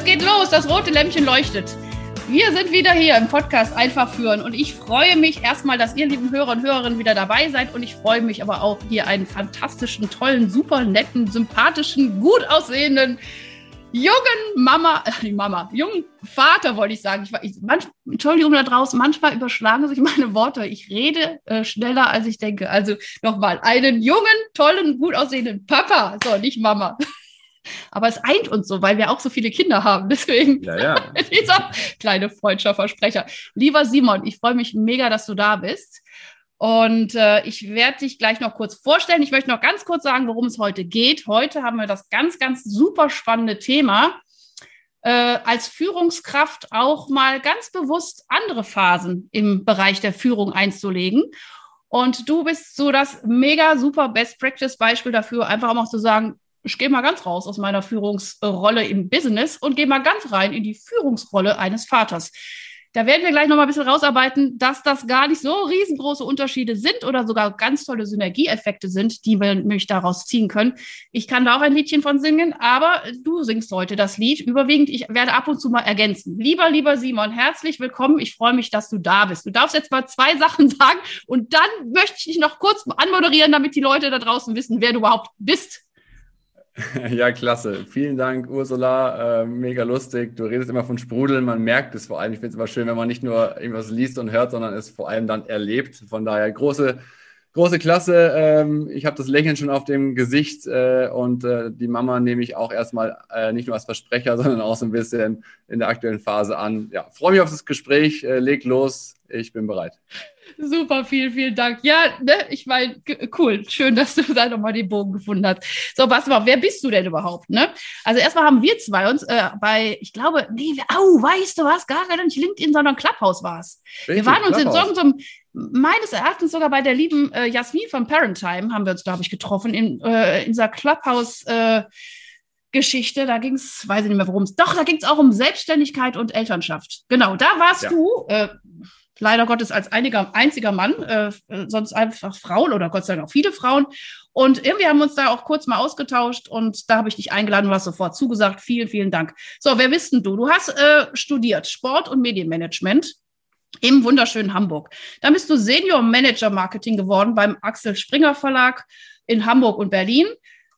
Es geht los. Das rote Lämpchen leuchtet. Wir sind wieder hier im Podcast Einfach führen und ich freue mich erstmal, dass ihr lieben Hörer und Hörerinnen wieder dabei seid und ich freue mich aber auch, hier einen fantastischen, tollen, super netten, sympathischen, gut aussehenden jungen Mama, äh, Mama, jungen Vater wollte ich sagen. Ich war, ich, manch, Entschuldigung da draußen, manchmal überschlagen sich meine Worte. Ich rede äh, schneller, als ich denke. Also nochmal, einen jungen, tollen, gut aussehenden Papa, so nicht Mama. Aber es eint uns so, weil wir auch so viele Kinder haben. Deswegen ja, ja. dieser kleine Freundschaftsversprecher. Lieber Simon, ich freue mich mega, dass du da bist. Und äh, ich werde dich gleich noch kurz vorstellen. Ich möchte noch ganz kurz sagen, worum es heute geht. Heute haben wir das ganz, ganz super spannende Thema, äh, als Führungskraft auch mal ganz bewusst andere Phasen im Bereich der Führung einzulegen. Und du bist so das mega super Best Practice Beispiel dafür, einfach auch mal zu sagen, ich gehe mal ganz raus aus meiner Führungsrolle im Business und gehe mal ganz rein in die Führungsrolle eines Vaters. Da werden wir gleich noch mal ein bisschen rausarbeiten, dass das gar nicht so riesengroße Unterschiede sind oder sogar ganz tolle Synergieeffekte sind, die wir nämlich daraus ziehen können. Ich kann da auch ein Liedchen von singen, aber du singst heute das Lied. Überwiegend, ich werde ab und zu mal ergänzen. Lieber, lieber Simon, herzlich willkommen. Ich freue mich, dass du da bist. Du darfst jetzt mal zwei Sachen sagen und dann möchte ich dich noch kurz anmoderieren, damit die Leute da draußen wissen, wer du überhaupt bist. Ja, klasse. Vielen Dank, Ursula. Äh, mega lustig. Du redest immer von Sprudeln. Man merkt es vor allem. Ich finde es immer schön, wenn man nicht nur irgendwas liest und hört, sondern es vor allem dann erlebt. Von daher große, große Klasse. Ähm, ich habe das Lächeln schon auf dem Gesicht äh, und äh, die Mama nehme ich auch erstmal äh, nicht nur als Versprecher, sondern auch so ein bisschen in der aktuellen Phase an. Ja, freue mich auf das Gespräch. Äh, leg los. Ich bin bereit. Super, vielen, vielen Dank. Ja, ne, ich meine, cool, schön, dass du da nochmal den Bogen gefunden hast. So, pass mal, wer bist du denn überhaupt? Ne? Also erstmal haben wir zwei uns äh, bei, ich glaube, nee, au, weißt du was, gar nicht LinkedIn, sondern Clubhouse war es. Wir waren uns Clubhouse. in so einem, meines Erachtens sogar bei der lieben äh, Jasmin von Parentime haben wir uns, glaube ich, getroffen in, äh, in dieser Clubhouse äh, Geschichte, da ging es, weiß ich nicht mehr worum es, doch, da ging es auch um Selbstständigkeit und Elternschaft. Genau, da warst ja. du, äh, leider Gottes als einiger, einziger Mann, äh, sonst einfach Frauen oder Gott sei Dank auch viele Frauen. Und irgendwie haben wir uns da auch kurz mal ausgetauscht und da habe ich dich eingeladen und hast sofort zugesagt. Vielen, vielen Dank. So, wer bist denn du? Du hast äh, studiert Sport- und Medienmanagement im wunderschönen Hamburg. Dann bist du Senior Manager Marketing geworden beim Axel Springer Verlag in Hamburg und Berlin.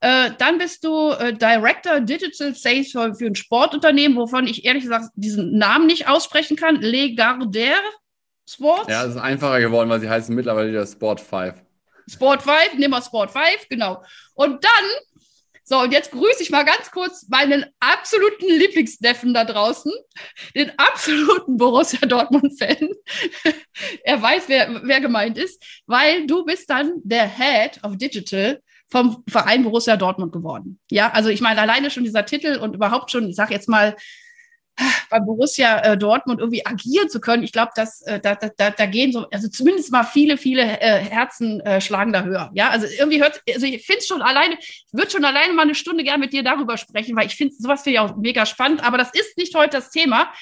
Äh, dann bist du äh, Director Digital Sales für, für, ein Sportunternehmen, wovon ich ehrlich gesagt diesen Namen nicht aussprechen kann. Le Gardère Sports. Ja, es ist einfacher geworden, weil sie heißen mittlerweile wieder Sport 5. Sport 5, nimm mal Sport 5, genau. Und dann, so, und jetzt grüße ich mal ganz kurz meinen absoluten Lieblingsneffen da draußen, den absoluten Borussia Dortmund-Fan. er weiß, wer, wer gemeint ist, weil du bist dann der Head of Digital vom Verein Borussia Dortmund geworden. Ja, also ich meine, alleine schon dieser Titel und überhaupt schon, ich sage jetzt mal, bei Borussia äh, Dortmund irgendwie agieren zu können, ich glaube, dass äh, da, da, da gehen so, also zumindest mal viele, viele äh, Herzen schlagen da höher. Ja, also irgendwie hört, also ich finde es schon alleine, ich würde schon alleine mal eine Stunde gerne mit dir darüber sprechen, weil ich finde sowas finde ich auch mega spannend, aber das ist nicht heute das Thema,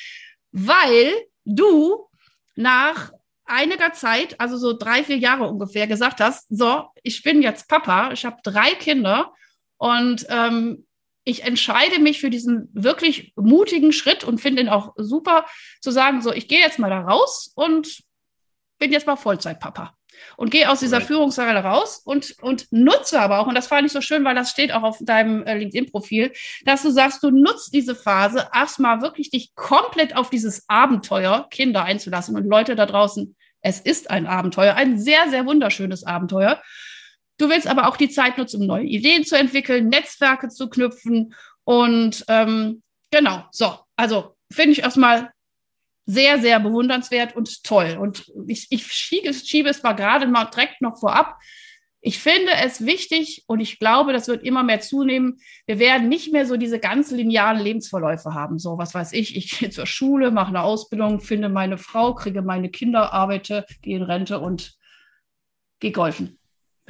weil du nach einiger Zeit, also so drei, vier Jahre ungefähr, gesagt hast, so, ich bin jetzt Papa, ich habe drei Kinder und ähm, ich entscheide mich für diesen wirklich mutigen Schritt und finde ihn auch super, zu sagen, so, ich gehe jetzt mal da raus und bin jetzt mal Vollzeitpapa. Und gehe aus dieser right. Führungsrolle raus und, und nutze aber auch, und das fand ich so schön, weil das steht auch auf deinem äh, LinkedIn-Profil, dass du sagst, du nutzt diese Phase erstmal wirklich dich komplett auf dieses Abenteuer Kinder einzulassen. Und Leute da draußen, es ist ein Abenteuer, ein sehr, sehr wunderschönes Abenteuer. Du willst aber auch die Zeit nutzen, um neue Ideen zu entwickeln, Netzwerke zu knüpfen. Und ähm, genau, so, also finde ich erstmal sehr, sehr bewundernswert und toll. Und ich, ich schiebe, schiebe es mal gerade mal direkt noch vorab. ich finde es wichtig und ich glaube, das wird immer mehr zunehmen. Wir werden nicht mehr so diese ganz linearen Lebensverläufe haben. So, was weiß ich, ich gehe zur Schule, mache eine Ausbildung, finde meine Frau, kriege meine Kinder, arbeite, gehe in Rente und gehe golfen,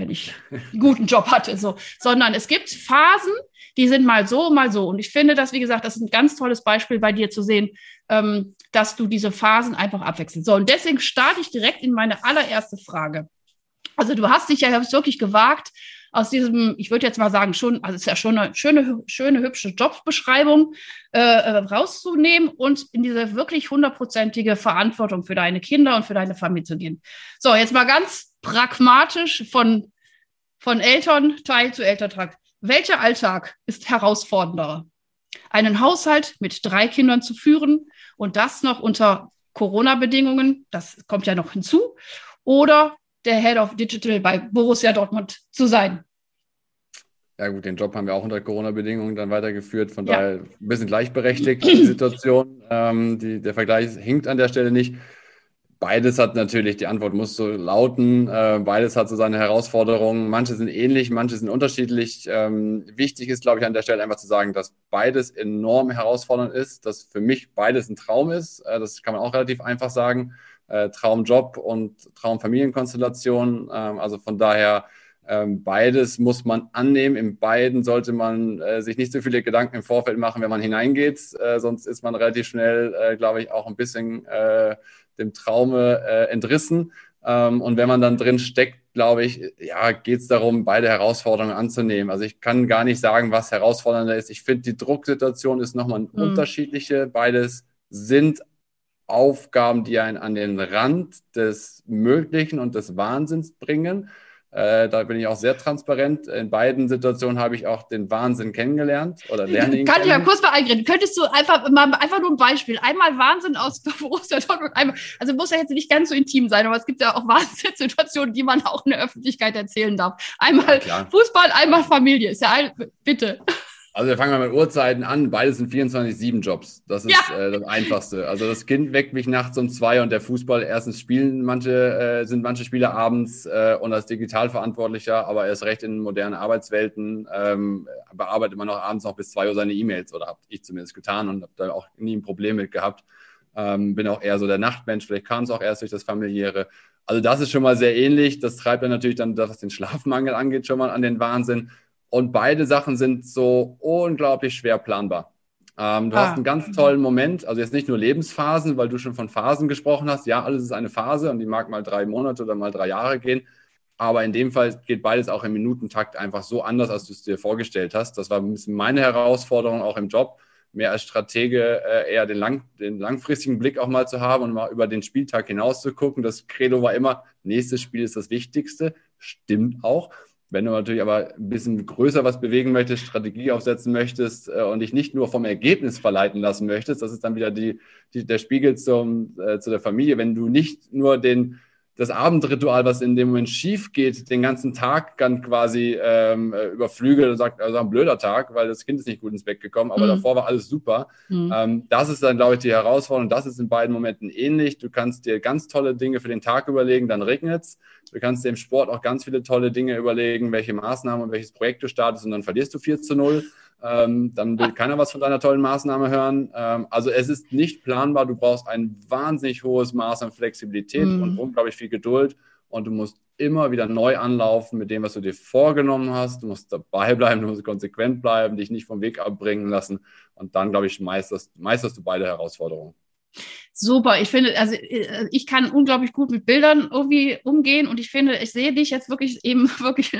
wenn ich einen guten Job hatte. So. Sondern es gibt Phasen, die sind mal so, mal so. Und ich finde das, wie gesagt, das ist ein ganz tolles Beispiel bei dir zu sehen, ähm, dass du diese Phasen einfach abwechselst. So, und deswegen starte ich direkt in meine allererste Frage. Also du hast dich ja wirklich gewagt, aus diesem, ich würde jetzt mal sagen, schon, also es ist ja schon eine schöne, schöne, hübsche Jobbeschreibung äh, äh, rauszunehmen und in diese wirklich hundertprozentige Verantwortung für deine Kinder und für deine Familie zu gehen. So, jetzt mal ganz pragmatisch von, von Elternteil zu Elterntrag. Welcher Alltag ist herausfordernder? Einen Haushalt mit drei Kindern zu führen und das noch unter Corona-Bedingungen, das kommt ja noch hinzu, oder der Head of Digital bei Borussia Dortmund zu sein. Ja gut, den Job haben wir auch unter Corona-Bedingungen dann weitergeführt. Von ja. daher ein bisschen gleichberechtigt die Situation. Ähm, die, der Vergleich hinkt an der Stelle nicht. Beides hat natürlich, die Antwort muss so lauten, äh, beides hat so seine Herausforderungen. Manche sind ähnlich, manche sind unterschiedlich. Ähm, wichtig ist, glaube ich, an der Stelle einfach zu sagen, dass beides enorm herausfordernd ist, dass für mich beides ein Traum ist. Äh, das kann man auch relativ einfach sagen äh, Traumjob und Traumfamilienkonstellation. Ähm, also von daher ähm, beides muss man annehmen. In beiden sollte man äh, sich nicht so viele Gedanken im Vorfeld machen, wenn man hineingeht. Äh, sonst ist man relativ schnell, äh, glaube ich, auch ein bisschen äh, dem Traume äh, entrissen. Ähm, und wenn man dann drin steckt, glaube ich, ja, geht es darum, beide Herausforderungen anzunehmen. Also ich kann gar nicht sagen, was herausfordernder ist. Ich finde, die Drucksituation ist nochmal mhm. unterschiedliche. Beides sind Aufgaben, die einen an den Rand des Möglichen und des Wahnsinns bringen. Äh, da bin ich auch sehr transparent. In beiden Situationen habe ich auch den Wahnsinn kennengelernt oder lerne ihn Kann ich mal kurz mal eingreifen? Könntest du einfach mal einfach nur ein Beispiel, einmal Wahnsinn aus Borussia Dortmund, einmal, also muss ja jetzt nicht ganz so intim sein, aber es gibt ja auch Wahnsinnssituationen, die man auch in der Öffentlichkeit erzählen darf. Einmal ja, Fußball, einmal Familie. Ist ja ein, bitte. Also wir fangen mal mit Uhrzeiten an. Beides sind 24-7-Jobs. Das ist ja. äh, das Einfachste. Also das Kind weckt mich nachts um zwei und der Fußball, erstens spielen manche, äh, sind manche Spieler abends äh, und als Digitalverantwortlicher, aber erst recht in modernen Arbeitswelten ähm, bearbeitet man noch abends noch bis zwei Uhr seine E-Mails oder habe ich zumindest getan und habe da auch nie ein Problem mit gehabt. Ähm, bin auch eher so der Nachtmensch, vielleicht kam es auch erst durch das familiäre. Also das ist schon mal sehr ähnlich. Das treibt dann natürlich dann, was den Schlafmangel angeht, schon mal an den Wahnsinn. Und beide Sachen sind so unglaublich schwer planbar. Ähm, du ah. hast einen ganz tollen Moment, also jetzt nicht nur Lebensphasen, weil du schon von Phasen gesprochen hast. Ja, alles ist eine Phase und die mag mal drei Monate oder mal drei Jahre gehen. Aber in dem Fall geht beides auch im Minutentakt einfach so anders, als du es dir vorgestellt hast. Das war ein bisschen meine Herausforderung auch im Job, mehr als Stratege äh, eher den, lang, den langfristigen Blick auch mal zu haben und mal über den Spieltag hinaus zu gucken. Das Credo war immer, nächstes Spiel ist das Wichtigste. Stimmt auch. Wenn du natürlich aber ein bisschen größer was bewegen möchtest, Strategie aufsetzen möchtest äh, und dich nicht nur vom Ergebnis verleiten lassen möchtest, das ist dann wieder die, die der Spiegel zum, äh, zu der Familie. Wenn du nicht nur den, das Abendritual, was in dem Moment schief geht, den ganzen Tag dann quasi ähm, äh, überflügelt und sagt, also ein blöder Tag, weil das Kind ist nicht gut ins Bett gekommen, aber mhm. davor war alles super. Mhm. Ähm, das ist dann, glaube ich, die Herausforderung. Das ist in beiden Momenten ähnlich. Du kannst dir ganz tolle Dinge für den Tag überlegen, dann regnet es. Du kannst dir im Sport auch ganz viele tolle Dinge überlegen, welche Maßnahmen und welches Projekt du startest und dann verlierst du 4 zu 0. Ähm, dann will keiner was von deiner tollen Maßnahme hören. Ähm, also es ist nicht planbar. Du brauchst ein wahnsinnig hohes Maß an Flexibilität mhm. und unglaublich viel Geduld. Und du musst immer wieder neu anlaufen mit dem, was du dir vorgenommen hast. Du musst dabei bleiben, du musst konsequent bleiben, dich nicht vom Weg abbringen lassen. Und dann, glaube ich, meisterst, meisterst du beide Herausforderungen. Super, ich finde, also äh, ich kann unglaublich gut mit Bildern irgendwie umgehen und ich finde, ich sehe dich jetzt wirklich eben wirklich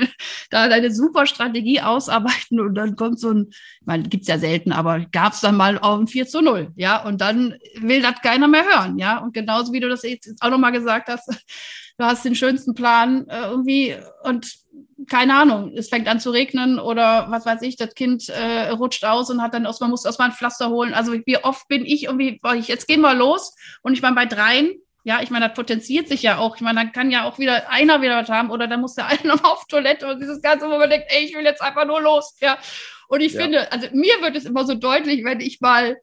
da deine super Strategie ausarbeiten und dann kommt so ein, ich meine, gibt's ja selten, aber gab's dann mal auf ein 4 zu 0, ja, und dann will das keiner mehr hören, ja, und genauso wie du das jetzt auch nochmal gesagt hast, du hast den schönsten Plan äh, irgendwie und keine Ahnung, es fängt an zu regnen oder was weiß ich, das Kind äh, rutscht aus und hat dann aus, man muss erstmal ein Pflaster holen. Also wie oft bin ich irgendwie, ich, jetzt gehen wir los und ich meine bei dreien, ja, ich meine, das potenziert sich ja auch. Ich meine, dann kann ja auch wieder einer wieder was haben oder dann muss der eine noch auf Toilette und dieses Ganze, wo man denkt, ey, ich will jetzt einfach nur los, ja. Und ich ja. finde, also mir wird es immer so deutlich, wenn ich mal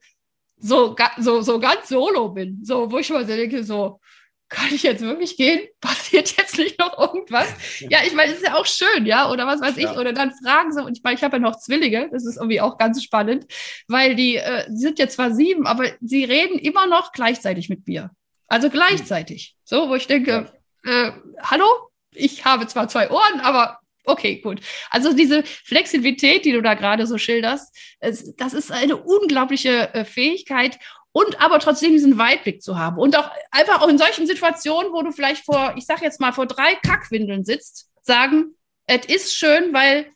so, so, so ganz solo bin, so, wo ich mal so denke, so, kann ich jetzt wirklich gehen? Passiert jetzt nicht noch irgendwas? Ja, ich meine, es ist ja auch schön, ja, oder was weiß ich, ja. oder dann fragen sie, und ich meine, ich habe ja noch Zwillinge, das ist irgendwie auch ganz spannend, weil die äh, sind jetzt zwar sieben, aber sie reden immer noch gleichzeitig mit mir. Also gleichzeitig. So, wo ich denke, ja. äh, hallo, ich habe zwar zwei Ohren, aber okay, gut. Also diese Flexibilität, die du da gerade so schilderst, das ist eine unglaubliche äh, Fähigkeit und aber trotzdem diesen Weitblick zu haben. Und auch einfach auch in solchen Situationen, wo du vielleicht vor, ich sag jetzt mal, vor drei Kackwindeln sitzt, sagen, es ist schön, weil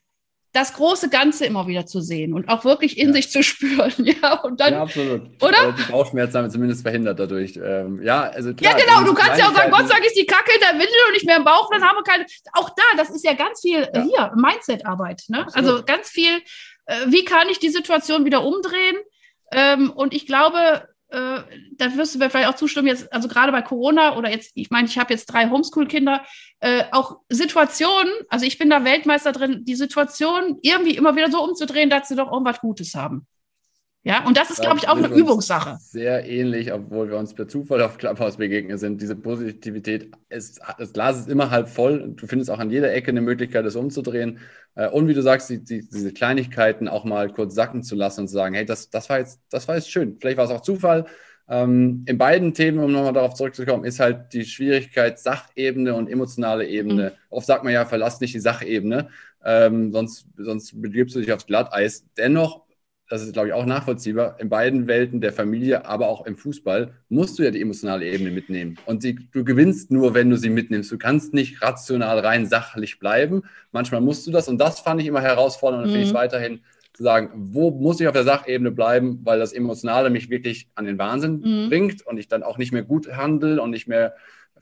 das große Ganze immer wieder zu sehen und auch wirklich in ja. sich zu spüren. Ja, und dann, ja, absolut. Oder? Die Bauchschmerzen haben wir zumindest verhindert dadurch. Ähm, ja, also klar, ja, genau. Du kannst ja auch sagen, Gott sei Dank ist die Kacke in der Windel und nicht mehr im Bauch, dann haben wir keine. Auch da, das ist ja ganz viel ja. hier, Mindset-Arbeit. Ne? Also ganz viel, äh, wie kann ich die Situation wieder umdrehen? Ähm, und ich glaube, äh, da wirst du mir vielleicht auch zustimmen, jetzt, also gerade bei Corona oder jetzt, ich meine, ich habe jetzt drei Homeschool-Kinder, äh, auch Situationen, also ich bin da Weltmeister drin, die Situation irgendwie immer wieder so umzudrehen, dass sie doch irgendwas Gutes haben. Ja, und das ist, glaube ich, auch eine Übungssache. Sehr ähnlich, obwohl wir uns per Zufall auf Clubhouse begegnet sind. Diese Positivität, ist, das Glas ist immer halb voll. Du findest auch an jeder Ecke eine Möglichkeit, das umzudrehen. Äh, und wie du sagst, die, die, diese Kleinigkeiten auch mal kurz sacken zu lassen und zu sagen, hey, das, das, war, jetzt, das war jetzt schön. Vielleicht war es auch Zufall. Ähm, in beiden Themen, um nochmal darauf zurückzukommen, ist halt die Schwierigkeit Sachebene und emotionale Ebene. Mhm. Oft sagt man ja, verlass nicht die Sachebene, ähm, sonst, sonst begibst du dich aufs Glatteis. Dennoch das ist, glaube ich, auch nachvollziehbar, in beiden Welten der Familie, aber auch im Fußball, musst du ja die emotionale Ebene mitnehmen. Und die, du gewinnst nur, wenn du sie mitnimmst. Du kannst nicht rational rein sachlich bleiben. Manchmal musst du das. Und das fand ich immer herausfordernd und mhm. finde ich weiterhin zu sagen, wo muss ich auf der Sachebene bleiben, weil das Emotionale mich wirklich an den Wahnsinn mhm. bringt und ich dann auch nicht mehr gut handle und nicht mehr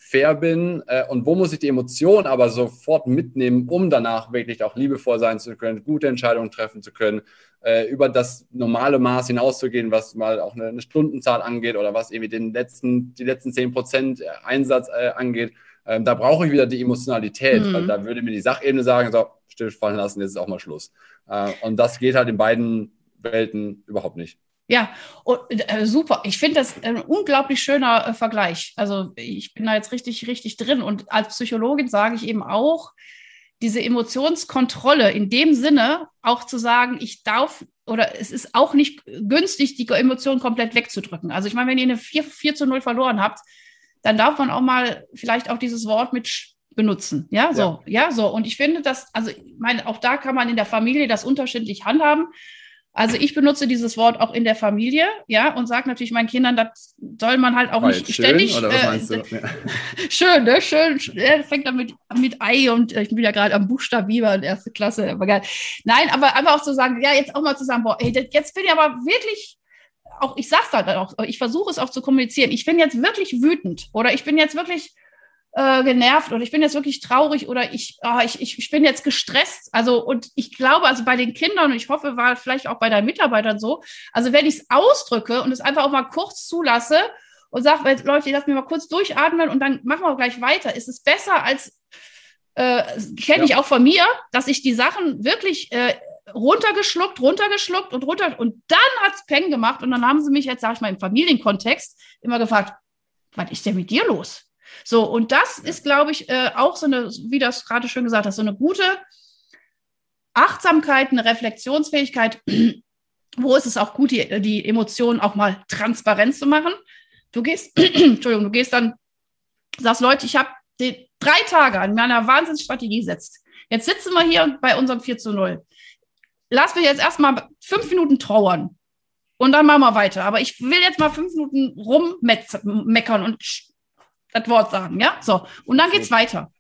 fair bin äh, und wo muss ich die Emotion aber sofort mitnehmen, um danach wirklich auch liebevoll sein zu können, gute Entscheidungen treffen zu können, äh, über das normale Maß hinauszugehen, was mal auch eine, eine, Stundenzahl angeht oder was irgendwie den letzten, die letzten 10 Prozent Einsatz äh, angeht. Ähm, da brauche ich wieder die Emotionalität, mhm. weil da würde mir die Sachebene sagen, so, stillfallen lassen, jetzt ist auch mal Schluss. Äh, und das geht halt in beiden Welten überhaupt nicht. Ja, und, äh, super. Ich finde das ein unglaublich schöner äh, Vergleich. Also ich bin da jetzt richtig, richtig drin. Und als Psychologin sage ich eben auch, diese Emotionskontrolle in dem Sinne auch zu sagen, ich darf oder es ist auch nicht günstig, die Emotionen komplett wegzudrücken. Also ich meine, wenn ihr eine 4, 4 zu 0 verloren habt, dann darf man auch mal vielleicht auch dieses Wort mit benutzen. Ja, so, ja, ja so. Und ich finde das, also ich meine, auch da kann man in der Familie das unterschiedlich handhaben. Also ich benutze dieses Wort auch in der Familie, ja, und sage natürlich meinen Kindern, das soll man halt auch War nicht schön, ständig. Was äh? Ja. schön, ne? Schön. Er fängt dann mit, mit Ei und äh, ich bin ja gerade am Buchstabier in erste Klasse, aber geil. Nein, aber einfach auch zu sagen, ja, jetzt auch mal zu sagen, boah, ey, jetzt bin ich aber wirklich auch, ich sag's dann auch, ich versuche es auch zu kommunizieren. Ich bin jetzt wirklich wütend oder ich bin jetzt wirklich äh, genervt oder ich bin jetzt wirklich traurig oder ich, oh, ich, ich, bin jetzt gestresst. Also, und ich glaube, also bei den Kindern, und ich hoffe, war vielleicht auch bei deinen Mitarbeitern so, also wenn ich es ausdrücke und es einfach auch mal kurz zulasse und sage, Leute, lasst mich mal kurz durchatmen und dann machen wir gleich weiter, ist es besser als, äh, kenne ja. ich auch von mir, dass ich die Sachen wirklich äh, runtergeschluckt, runtergeschluckt und runter und dann hat es Peng gemacht und dann haben sie mich jetzt, sage ich mal, im Familienkontext immer gefragt, was ist denn mit dir los? So, und das ist, glaube ich, äh, auch so eine, wie das gerade schön gesagt hast, so eine gute Achtsamkeit, eine Reflexionsfähigkeit. Wo ist es auch gut, die, die Emotionen auch mal transparent zu machen? Du gehst, Entschuldigung, du gehst dann, sagst, Leute, ich habe drei Tage an meiner Wahnsinnsstrategie gesetzt. Jetzt sitzen wir hier bei unserem 4 zu 0. Lass mich jetzt erstmal fünf Minuten trauern. Und dann machen wir weiter. Aber ich will jetzt mal fünf Minuten rummeckern und das Wort sagen, ja? So. Und dann geht's weiter.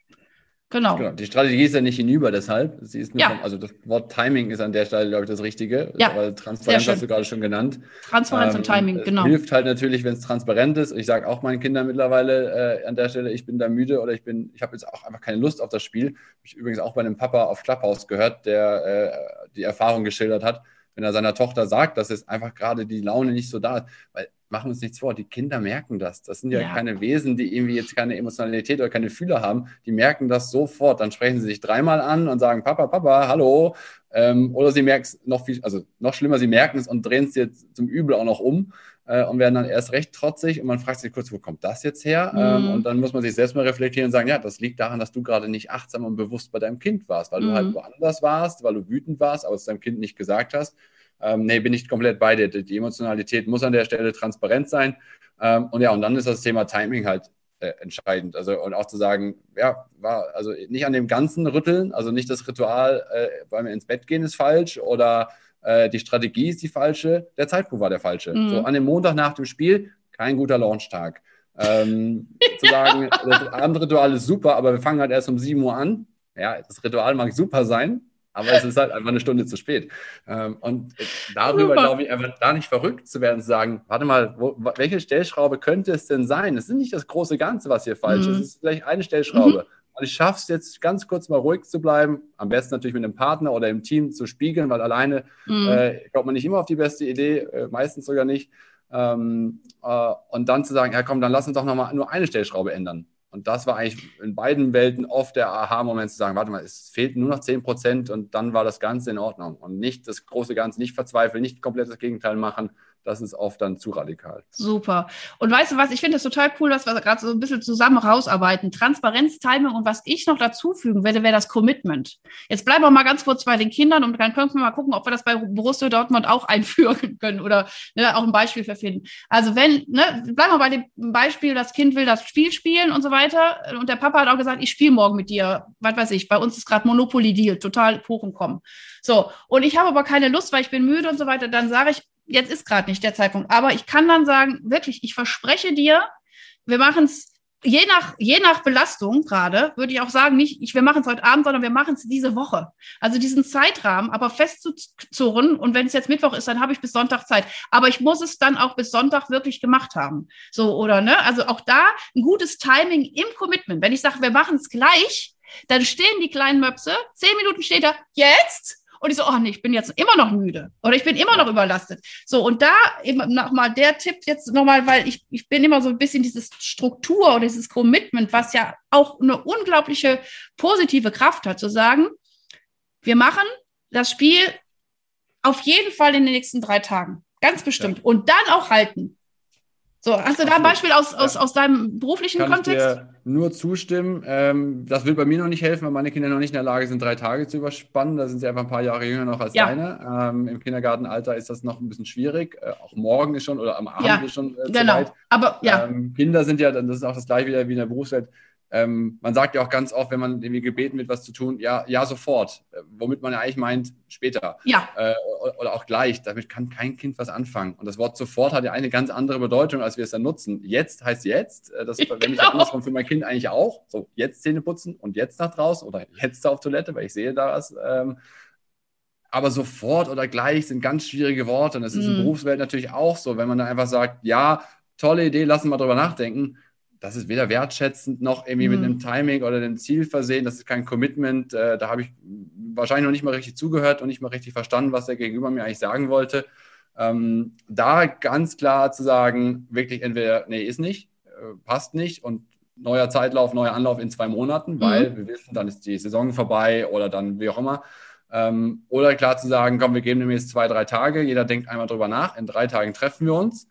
Genau. genau. Die Strategie ist ja nicht hinüber, deshalb. Sie ist ja. Vom, also das Wort Timing ist an der Stelle, glaube ich, das Richtige. Ja. Weil Transparenz hast du gerade schon genannt. Transparenz ähm, und Timing, genau. Hilft halt natürlich, wenn es transparent ist. Ich sage auch meinen Kindern mittlerweile äh, an der Stelle, ich bin da müde oder ich bin, ich habe jetzt auch einfach keine Lust auf das Spiel. Habe ich übrigens auch bei einem Papa auf Clubhouse gehört, der äh, die Erfahrung geschildert hat, wenn er seiner Tochter sagt, dass es einfach gerade die Laune nicht so da ist. Weil machen uns nichts vor, die Kinder merken das. Das sind ja, ja, keine Wesen, die irgendwie jetzt keine Emotionalität oder keine Fühler haben. Die merken das sofort. Dann sprechen sie sich dreimal an und sagen, Papa, Papa, hallo. Ähm, oder sie merken es noch viel, also noch schlimmer, sie merken es und drehen es jetzt zum Übel auch noch um äh, und werden dann erst recht trotzig und man fragt sich kurz, wo kommt das jetzt her? Mhm. Ähm, und dann muss man sich selbst mal reflektieren und sagen, ja, das liegt daran, dass du gerade nicht achtsam und bewusst bei deinem Kind warst, weil mhm. du halt woanders warst, weil du wütend warst, aber es deinem Kind nicht gesagt hast ähm, nee, bin ich komplett bei dir. Die Emotionalität muss an der Stelle transparent sein. Ähm, und ja, und dann ist das Thema Timing halt äh, entscheidend. Also und auch zu sagen, ja, war also nicht an dem Ganzen rütteln, also nicht das Ritual, äh, weil wir ins Bett gehen ist falsch oder äh, die Strategie ist die falsche, der Zeitpunkt war der falsche. Mhm. So an dem Montag nach dem Spiel kein guter Launchtag. Ähm, zu sagen, das andere Ritual ist super, aber wir fangen halt erst um 7 Uhr an. Ja, das Ritual mag super sein, aber es ist halt einfach eine Stunde zu spät. Ähm, und darüber glaube ich einfach da nicht verrückt zu werden, zu sagen, warte mal, wo, welche Stellschraube könnte es denn sein? Es ist nicht das große Ganze, was hier falsch mhm. ist. Es ist vielleicht eine Stellschraube. Mhm. Und ich schaffe es jetzt ganz kurz mal ruhig zu bleiben, am besten natürlich mit einem Partner oder im Team zu spiegeln, weil alleine mhm. äh, kommt man nicht immer auf die beste Idee, äh, meistens sogar nicht. Ähm, äh, und dann zu sagen, ja komm, dann lass uns doch nochmal nur eine Stellschraube ändern. Und das war eigentlich in beiden Welten oft der Aha-Moment zu sagen, warte mal, es fehlt nur noch 10 Prozent und dann war das Ganze in Ordnung. Und nicht das große Ganze, nicht verzweifeln, nicht komplett das Gegenteil machen, das ist oft dann zu radikal. Super. Und weißt du was, ich finde es total cool, dass wir gerade so ein bisschen zusammen rausarbeiten. Transparenz, Timing und was ich noch dazufügen werde, wäre das Commitment. Jetzt bleiben wir mal ganz kurz bei den Kindern und dann können wir mal gucken, ob wir das bei Borussia Dortmund auch einführen können oder ne, auch ein Beispiel für finden. Also wenn, ne, bleiben wir bei dem Beispiel, das Kind will das Spiel spielen und so weiter und der Papa hat auch gesagt, ich spiele morgen mit dir, was weiß ich, bei uns ist gerade Monopoly Deal, total hoch und kommen. So, und ich habe aber keine Lust, weil ich bin müde und so weiter, dann sage ich, jetzt ist gerade nicht der Zeitpunkt. Aber ich kann dann sagen, wirklich, ich verspreche dir, wir machen es je nach, je nach Belastung gerade, würde ich auch sagen, nicht, ich, wir machen es heute Abend, sondern wir machen es diese Woche. Also diesen Zeitrahmen, aber festzuzurren. Und wenn es jetzt Mittwoch ist, dann habe ich bis Sonntag Zeit. Aber ich muss es dann auch bis Sonntag wirklich gemacht haben. So, oder, ne? Also auch da ein gutes Timing im Commitment. Wenn ich sage, wir machen es gleich, dann stehen die kleinen Möpse, zehn Minuten steht da, jetzt, und ich so, oh nee, ich bin jetzt immer noch müde oder ich bin immer noch überlastet. So, und da eben nochmal der Tipp jetzt nochmal, weil ich, ich bin immer so ein bisschen dieses Struktur oder dieses Commitment, was ja auch eine unglaubliche positive Kraft hat, zu sagen, wir machen das Spiel auf jeden Fall in den nächsten drei Tagen. Ganz bestimmt. Ja. Und dann auch halten. So, hast du da ein Beispiel aus, aus, aus deinem beruflichen Kann Kontext? Ich dir nur zustimmen. Ähm, das wird bei mir noch nicht helfen, weil meine Kinder noch nicht in der Lage sind, drei Tage zu überspannen. Da sind sie einfach ein paar Jahre jünger noch als ja. deine. Ähm, Im Kindergartenalter ist das noch ein bisschen schwierig. Äh, auch morgen ist schon oder am Abend ja, ist schon äh, genau. Aber ja. Ähm, Kinder sind ja, das ist auch das gleiche wieder wie in der Berufswelt ähm, man sagt ja auch ganz oft, wenn man irgendwie gebeten wird, was zu tun, ja, ja, sofort. Äh, womit man ja eigentlich meint, später. Ja. Äh, oder auch gleich. Damit kann kein Kind was anfangen. Und das Wort sofort hat ja eine ganz andere Bedeutung, als wir es dann nutzen. Jetzt heißt jetzt. Äh, das verwende ich genau. andersrum für mein Kind eigentlich auch. So, jetzt Zähne putzen und jetzt nach draußen oder jetzt auf Toilette, weil ich sehe da was. Ähm, aber sofort oder gleich sind ganz schwierige Worte. Und das ist mm. in der Berufswelt natürlich auch so. Wenn man dann einfach sagt, ja, tolle Idee, lassen wir mal drüber nachdenken das ist weder wertschätzend noch irgendwie mhm. mit einem Timing oder einem Ziel versehen. Das ist kein Commitment. Äh, da habe ich wahrscheinlich noch nicht mal richtig zugehört und nicht mal richtig verstanden, was der Gegenüber mir eigentlich sagen wollte. Ähm, da ganz klar zu sagen, wirklich entweder, nee, ist nicht, äh, passt nicht und neuer Zeitlauf, neuer Anlauf in zwei Monaten, mhm. weil wir wissen, dann ist die Saison vorbei oder dann wie auch immer. Ähm, oder klar zu sagen, komm, wir geben dem jetzt zwei, drei Tage, jeder denkt einmal drüber nach, in drei Tagen treffen wir uns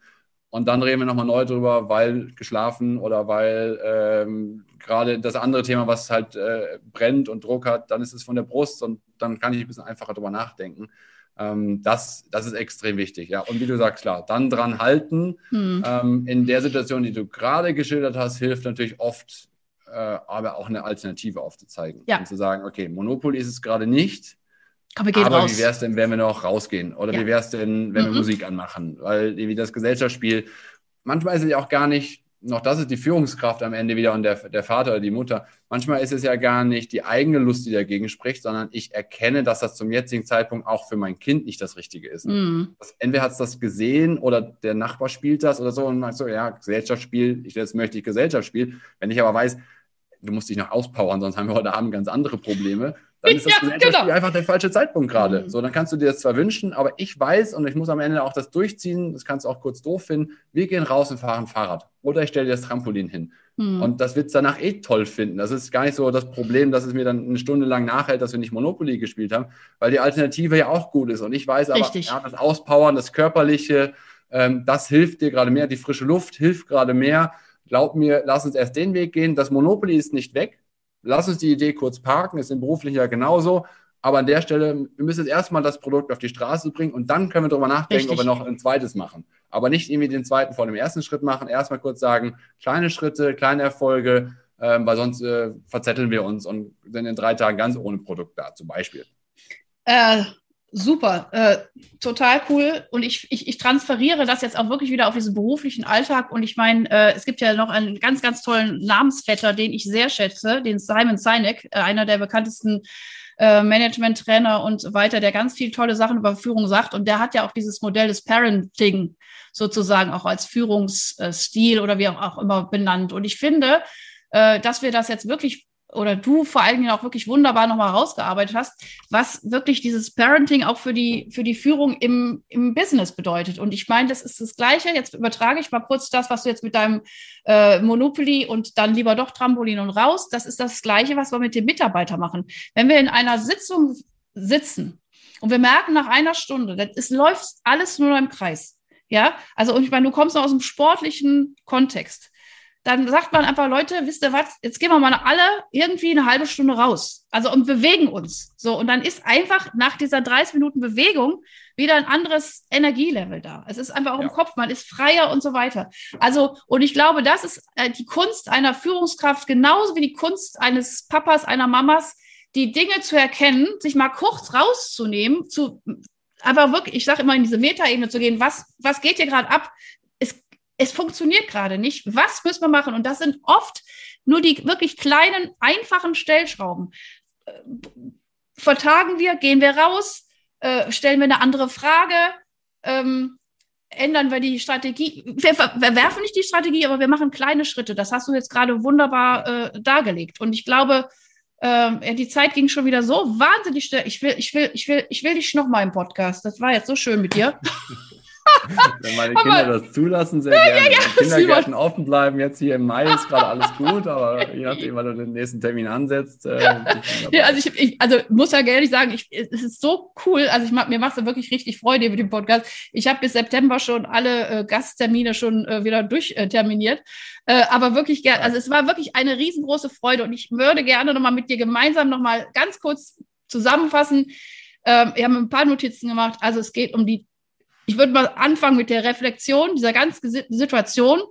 und dann reden wir nochmal neu drüber, weil geschlafen oder weil ähm, gerade das andere Thema, was halt äh, brennt und Druck hat, dann ist es von der Brust und dann kann ich ein bisschen einfacher drüber nachdenken. Ähm, das, das ist extrem wichtig. Ja. Und wie du sagst, klar, dann dran halten. Mhm. Ähm, in der Situation, die du gerade geschildert hast, hilft natürlich oft, äh, aber auch eine Alternative aufzuzeigen. Ja. Und zu sagen, okay, Monopoly ist es gerade nicht Komm, wir gehen Aber raus. wie wäre es denn, wenn wir noch rausgehen? Oder ja. wie wäre es denn, wenn mhm. wir Musik anmachen? Weil wie das Gesellschaftsspiel, manchmal ist es ja auch gar nicht, noch das ist die Führungskraft am Ende wieder und der, der Vater oder die Mutter. Manchmal ist es ja gar nicht die eigene Lust, die dagegen spricht, sondern ich erkenne, dass das zum jetzigen Zeitpunkt auch für mein Kind nicht das Richtige ist. Mhm. Das, entweder hat es das gesehen oder der Nachbar spielt das oder so und man so, ja, Gesellschaftsspiel, ich, jetzt möchte ich Gesellschaftsspiel. Wenn ich aber weiß, du musst dich noch auspowern, sonst haben wir heute Abend ganz andere Probleme dann ist das ja, genau. einfach der falsche Zeitpunkt gerade. Mhm. So, dann kannst du dir das zwar wünschen, aber ich weiß und ich muss am Ende auch das durchziehen, das kannst du auch kurz doof finden, wir gehen raus und fahren Fahrrad. Oder ich stelle dir das Trampolin hin. Mhm. Und das wird es danach eh toll finden. Das ist gar nicht so das Problem, dass es mir dann eine Stunde lang nachhält, dass wir nicht Monopoly gespielt haben, weil die Alternative ja auch gut ist. Und ich weiß aber, ja, das Auspowern, das Körperliche, ähm, das hilft dir gerade mehr. Die frische Luft hilft gerade mehr. Glaub mir, lass uns erst den Weg gehen. Das Monopoly ist nicht weg lass uns die Idee kurz parken, ist im beruflichen ja genauso. Aber an der Stelle, wir müssen jetzt erstmal das Produkt auf die Straße bringen und dann können wir darüber nachdenken, Richtig. ob wir noch ein zweites machen. Aber nicht irgendwie den zweiten vor dem ersten Schritt machen. Erstmal kurz sagen, kleine Schritte, kleine Erfolge, ähm, weil sonst äh, verzetteln wir uns und sind in drei Tagen ganz ohne Produkt da, zum Beispiel. Äh, super, äh, total cool. Und ich, ich, ich transferiere das jetzt auch wirklich wieder auf diesen beruflichen Alltag. Und ich meine, äh, es gibt ja noch einen ganz, ganz tollen Namensvetter, den ich sehr schätze, den Simon Sinek, äh, einer der bekanntesten äh, Management-Trainer und weiter, der ganz viel tolle Sachen über Führung sagt. Und der hat ja auch dieses Modell des Parenting sozusagen auch als Führungsstil oder wie auch, auch immer benannt. Und ich finde, äh, dass wir das jetzt wirklich oder du vor allen Dingen auch wirklich wunderbar nochmal rausgearbeitet hast, was wirklich dieses Parenting auch für die, für die Führung im, im Business bedeutet. Und ich meine, das ist das Gleiche. Jetzt übertrage ich mal kurz das, was du jetzt mit deinem äh, Monopoly und dann lieber doch Trampolin und raus. Das ist das Gleiche, was wir mit dem Mitarbeiter machen. Wenn wir in einer Sitzung sitzen und wir merken nach einer Stunde, es läuft alles nur im Kreis. Ja, also und ich meine, du kommst noch aus einem sportlichen Kontext dann sagt man einfach, Leute, wisst ihr was, jetzt gehen wir mal alle irgendwie eine halbe Stunde raus. Also und bewegen uns. So, und dann ist einfach nach dieser 30 Minuten Bewegung wieder ein anderes Energielevel da. Es ist einfach auch ja. im Kopf, man ist freier und so weiter. Also, und ich glaube, das ist äh, die Kunst einer Führungskraft, genauso wie die Kunst eines Papas, einer Mamas, die Dinge zu erkennen, sich mal kurz rauszunehmen, zu einfach wirklich, ich sage immer in diese Metaebene zu gehen, was, was geht hier gerade ab? Es funktioniert gerade nicht. Was müssen wir machen? Und das sind oft nur die wirklich kleinen, einfachen Stellschrauben. Äh, vertagen wir, gehen wir raus, äh, stellen wir eine andere Frage, ähm, ändern wir die Strategie. Wir, wir, werfen nicht die Strategie, aber wir machen kleine Schritte. Das hast du jetzt gerade wunderbar äh, dargelegt. Und ich glaube, äh, die Zeit ging schon wieder so wahnsinnig schnell. Ich will, ich will, ich will, ich will dich noch mal im Podcast. Das war jetzt so schön mit dir. Wenn meine Kinder das zulassen, sehr ja, gerne. Ja, ja, Kindergärten offen bleiben, jetzt hier im Mai ist gerade alles gut, aber je nachdem, wann du den nächsten Termin ansetzt. Äh, ja, also ich, ich, also muss ja ehrlich sagen, ich, es ist so cool, also ich, mir macht es wirklich richtig Freude mit dem Podcast. Ich habe bis September schon alle äh, Gasttermine schon äh, wieder durchterminiert, äh, aber wirklich gerne, also es war wirklich eine riesengroße Freude und ich würde gerne nochmal mit dir gemeinsam nochmal ganz kurz zusammenfassen. Ähm, wir haben ein paar Notizen gemacht. Also es geht um die ich würde mal anfangen mit der Reflexion dieser ganzen Situation.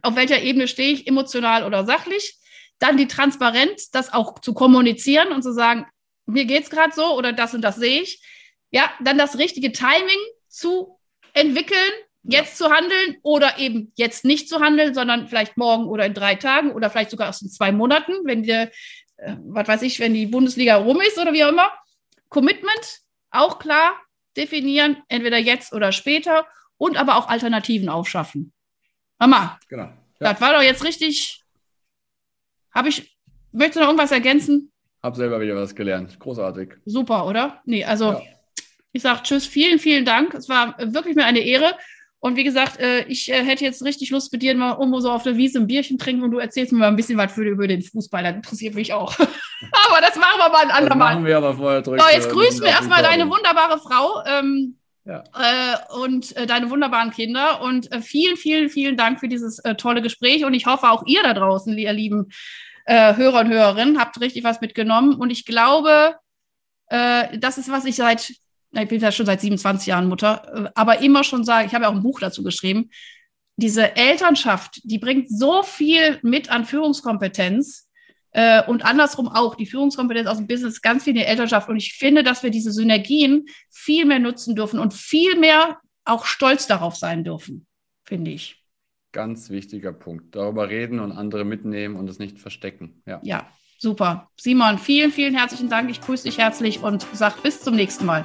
Auf welcher Ebene stehe ich, emotional oder sachlich? Dann die Transparenz, das auch zu kommunizieren und zu sagen, mir geht es gerade so oder das und das sehe ich. Ja, dann das richtige Timing zu entwickeln, jetzt ja. zu handeln oder eben jetzt nicht zu handeln, sondern vielleicht morgen oder in drei Tagen oder vielleicht sogar erst in zwei Monaten, wenn die, äh, was weiß ich, wenn die Bundesliga rum ist oder wie auch immer. Commitment, auch klar, definieren, entweder jetzt oder später und aber auch Alternativen aufschaffen. Mama, genau. Ja. das war doch jetzt richtig. Habe ich, möchtest du noch irgendwas ergänzen? Hab selber wieder was gelernt. Großartig. Super, oder? Nee, also ja. ich sage Tschüss, vielen, vielen Dank. Es war wirklich mir eine Ehre. Und wie gesagt, äh, ich äh, hätte jetzt richtig Lust mit dir mal irgendwo so auf der Wiese ein Bierchen trinken und du erzählst mir mal ein bisschen was für, über den Fußball. Das interessiert mich auch. aber das machen wir mal ein andermal. Das machen wir aber vorher drücken. So, jetzt grüßen wir erstmal deine wunderbare Frau ähm, ja. äh, und äh, deine wunderbaren Kinder. Und äh, vielen, vielen, vielen Dank für dieses äh, tolle Gespräch. Und ich hoffe, auch ihr da draußen, ihr lieben Hörer und Hörerinnen, habt richtig was mitgenommen. Und ich glaube, das ist, was ich seit ich bin ja schon seit 27 Jahren Mutter, äh, aber immer schon sage, ich habe ja auch ein Buch dazu geschrieben, diese Elternschaft, die bringt so viel mit an Führungskompetenz äh, und andersrum auch, die Führungskompetenz aus dem Business, ganz viel in der Elternschaft. Und ich finde, dass wir diese Synergien viel mehr nutzen dürfen und viel mehr auch stolz darauf sein dürfen, finde ich. Ganz wichtiger Punkt. Darüber reden und andere mitnehmen und es nicht verstecken. Ja. ja, super. Simon, vielen, vielen herzlichen Dank. Ich grüße dich herzlich und sage bis zum nächsten Mal.